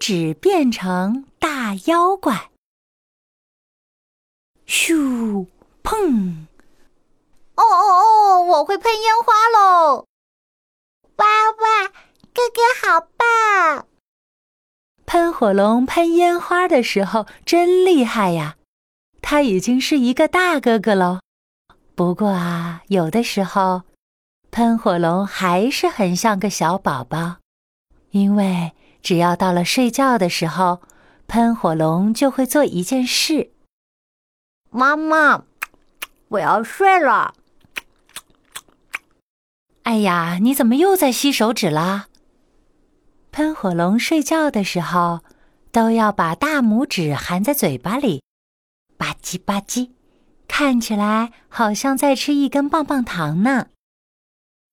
指变成大妖怪。咻，砰！哦哦哦！我会喷烟花喽！哇哇，哥哥好棒！喷火龙喷烟花的时候真厉害呀！他已经是一个大哥哥喽。不过啊，有的时候，喷火龙还是很像个小宝宝，因为只要到了睡觉的时候，喷火龙就会做一件事。妈妈，我要睡了。哎呀，你怎么又在吸手指啦？喷火龙睡觉的时候，都要把大拇指含在嘴巴里，吧唧吧唧，看起来好像在吃一根棒棒糖呢。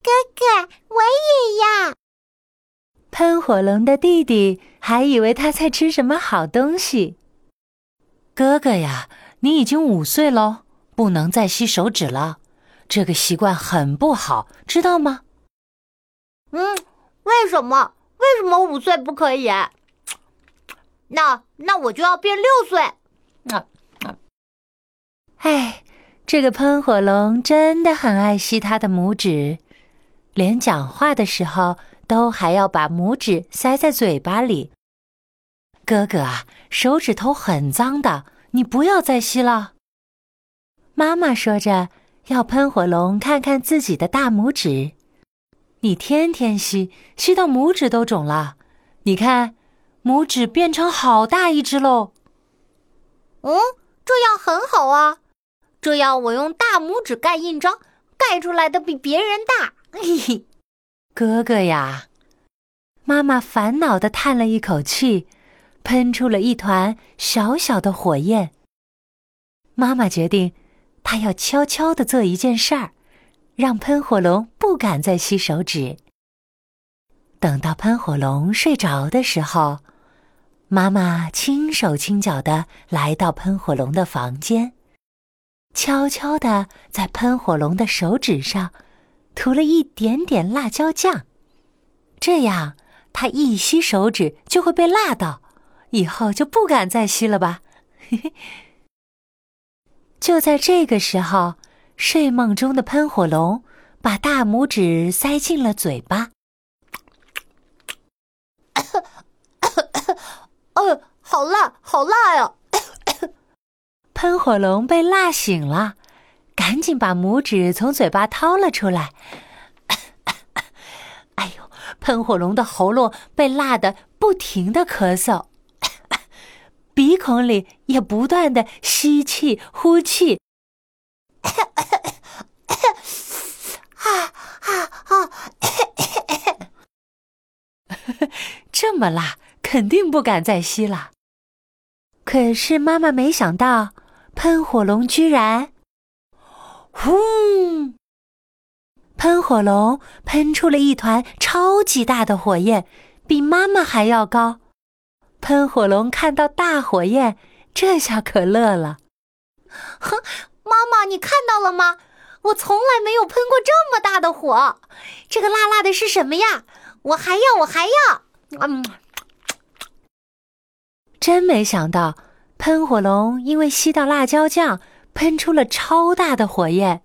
哥哥，我也要。喷火龙的弟弟还以为他在吃什么好东西。哥哥呀，你已经五岁喽，不能再吸手指了。这个习惯很不好，知道吗？嗯，为什么？为什么五岁不可以？那那我就要变六岁。啊啊！哎，这个喷火龙真的很爱吸他的拇指，连讲话的时候都还要把拇指塞在嘴巴里。哥哥啊，手指头很脏的，你不要再吸了。妈妈说着。要喷火龙看看自己的大拇指，你天天吸，吸到拇指都肿了。你看，拇指变成好大一只喽。嗯，这样很好啊，这样我用大拇指盖印章，盖出来的比别人大。嘿嘿，哥哥呀，妈妈烦恼的叹了一口气，喷出了一团小小的火焰。妈妈决定。她要悄悄的做一件事儿，让喷火龙不敢再吸手指。等到喷火龙睡着的时候，妈妈轻手轻脚的来到喷火龙的房间，悄悄的在喷火龙的手指上涂了一点点辣椒酱，这样他一吸手指就会被辣到，以后就不敢再吸了吧。嘿嘿。就在这个时候，睡梦中的喷火龙把大拇指塞进了嘴巴。哦，好辣，好辣呀！喷火龙被辣醒了，赶紧把拇指从嘴巴掏了出来。哎呦，喷火龙的喉咙被辣得不停的咳嗽。鼻孔里也不断的吸气、呼气，啊啊啊！这么辣，肯定不敢再吸了。可是妈妈没想到，喷火龙居然，呼！喷火龙喷出了一团超级大的火焰，比妈妈还要高。喷火龙看到大火焰，这下可乐了。哼，妈妈，你看到了吗？我从来没有喷过这么大的火。这个辣辣的是什么呀？我还要，我还要。嗯，真没想到，喷火龙因为吸到辣椒酱，喷出了超大的火焰。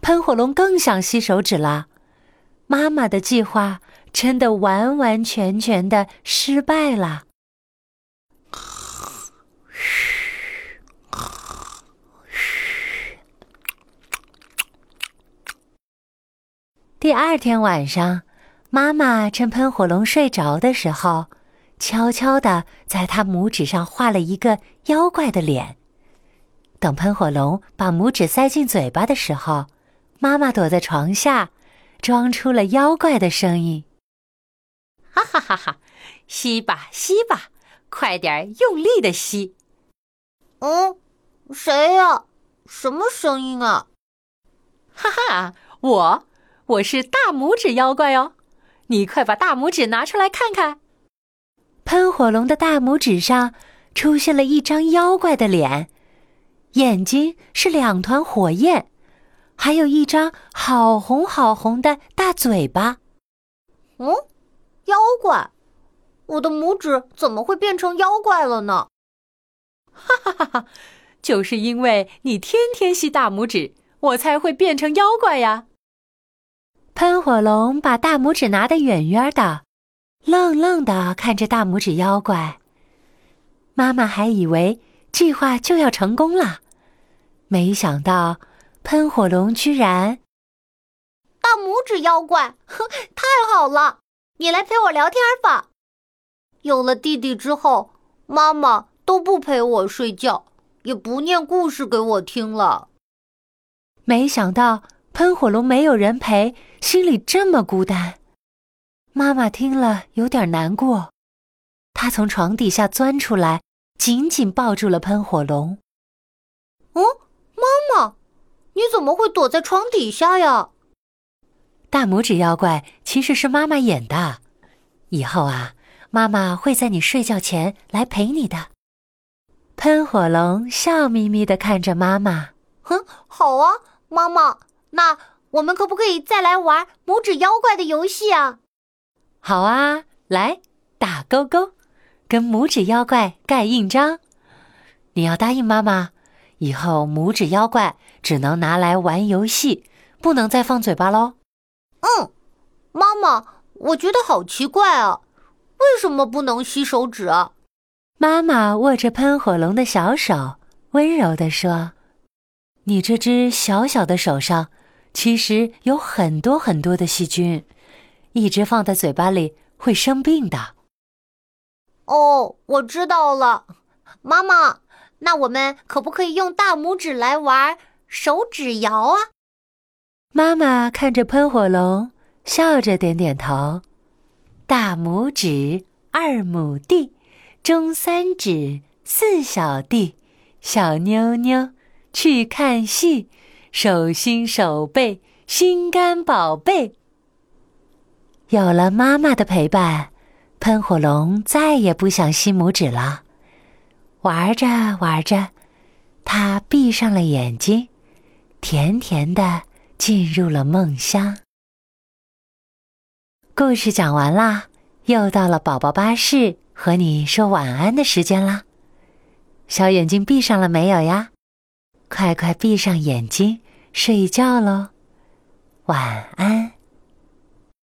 喷火龙更想吸手指了。妈妈的计划真的完完全全的失败了。第二天晚上，妈妈趁喷火龙睡着的时候，悄悄的在他拇指上画了一个妖怪的脸。等喷火龙把拇指塞进嘴巴的时候，妈妈躲在床下，装出了妖怪的声音：“哈哈哈哈，吸吧吸吧，快点用力的吸。”嗯，谁呀？什么声音啊？哈哈，我。我是大拇指妖怪哦，你快把大拇指拿出来看看。喷火龙的大拇指上出现了一张妖怪的脸，眼睛是两团火焰，还有一张好红好红的大嘴巴。嗯，妖怪，我的拇指怎么会变成妖怪了呢？哈哈哈哈！就是因为你天天吸大拇指，我才会变成妖怪呀。喷火龙把大拇指拿得远远的，愣愣的看着大拇指妖怪。妈妈还以为计划就要成功了，没想到喷火龙居然……大拇指妖怪，呵，太好了！你来陪我聊天吧。有了弟弟之后，妈妈都不陪我睡觉，也不念故事给我听了。没想到喷火龙没有人陪。心里这么孤单，妈妈听了有点难过。她从床底下钻出来，紧紧抱住了喷火龙。哦，你怎么会躲在床底下呀？大拇指妖怪其实是妈妈演的。以后啊，妈妈会在你睡觉前来陪你的。喷火龙笑眯眯的看着妈妈。哼，好啊，妈妈，那。我们可不可以再来玩拇指妖怪的游戏啊？好啊，来打勾勾，跟拇指妖怪盖印章。你要答应妈妈，以后拇指妖怪只能拿来玩游戏，不能再放嘴巴喽。嗯，妈妈，我觉得好奇怪啊，为什么不能吸手指啊？妈妈握着喷火龙的小手，温柔地说：“你这只小小的手上。”其实有很多很多的细菌，一直放在嘴巴里会生病的。哦，我知道了，妈妈，那我们可不可以用大拇指来玩手指摇啊？妈妈看着喷火龙，笑着点点头。大拇指，二亩地，中三指，四小弟，小妞妞去看戏。手心手背心肝宝贝，有了妈妈的陪伴，喷火龙再也不想吸拇指了。玩着玩着，他闭上了眼睛，甜甜的进入了梦乡。故事讲完啦，又到了宝宝巴士和你说晚安的时间啦。小眼睛闭上了没有呀？快快闭上眼睛。睡觉喽，晚安。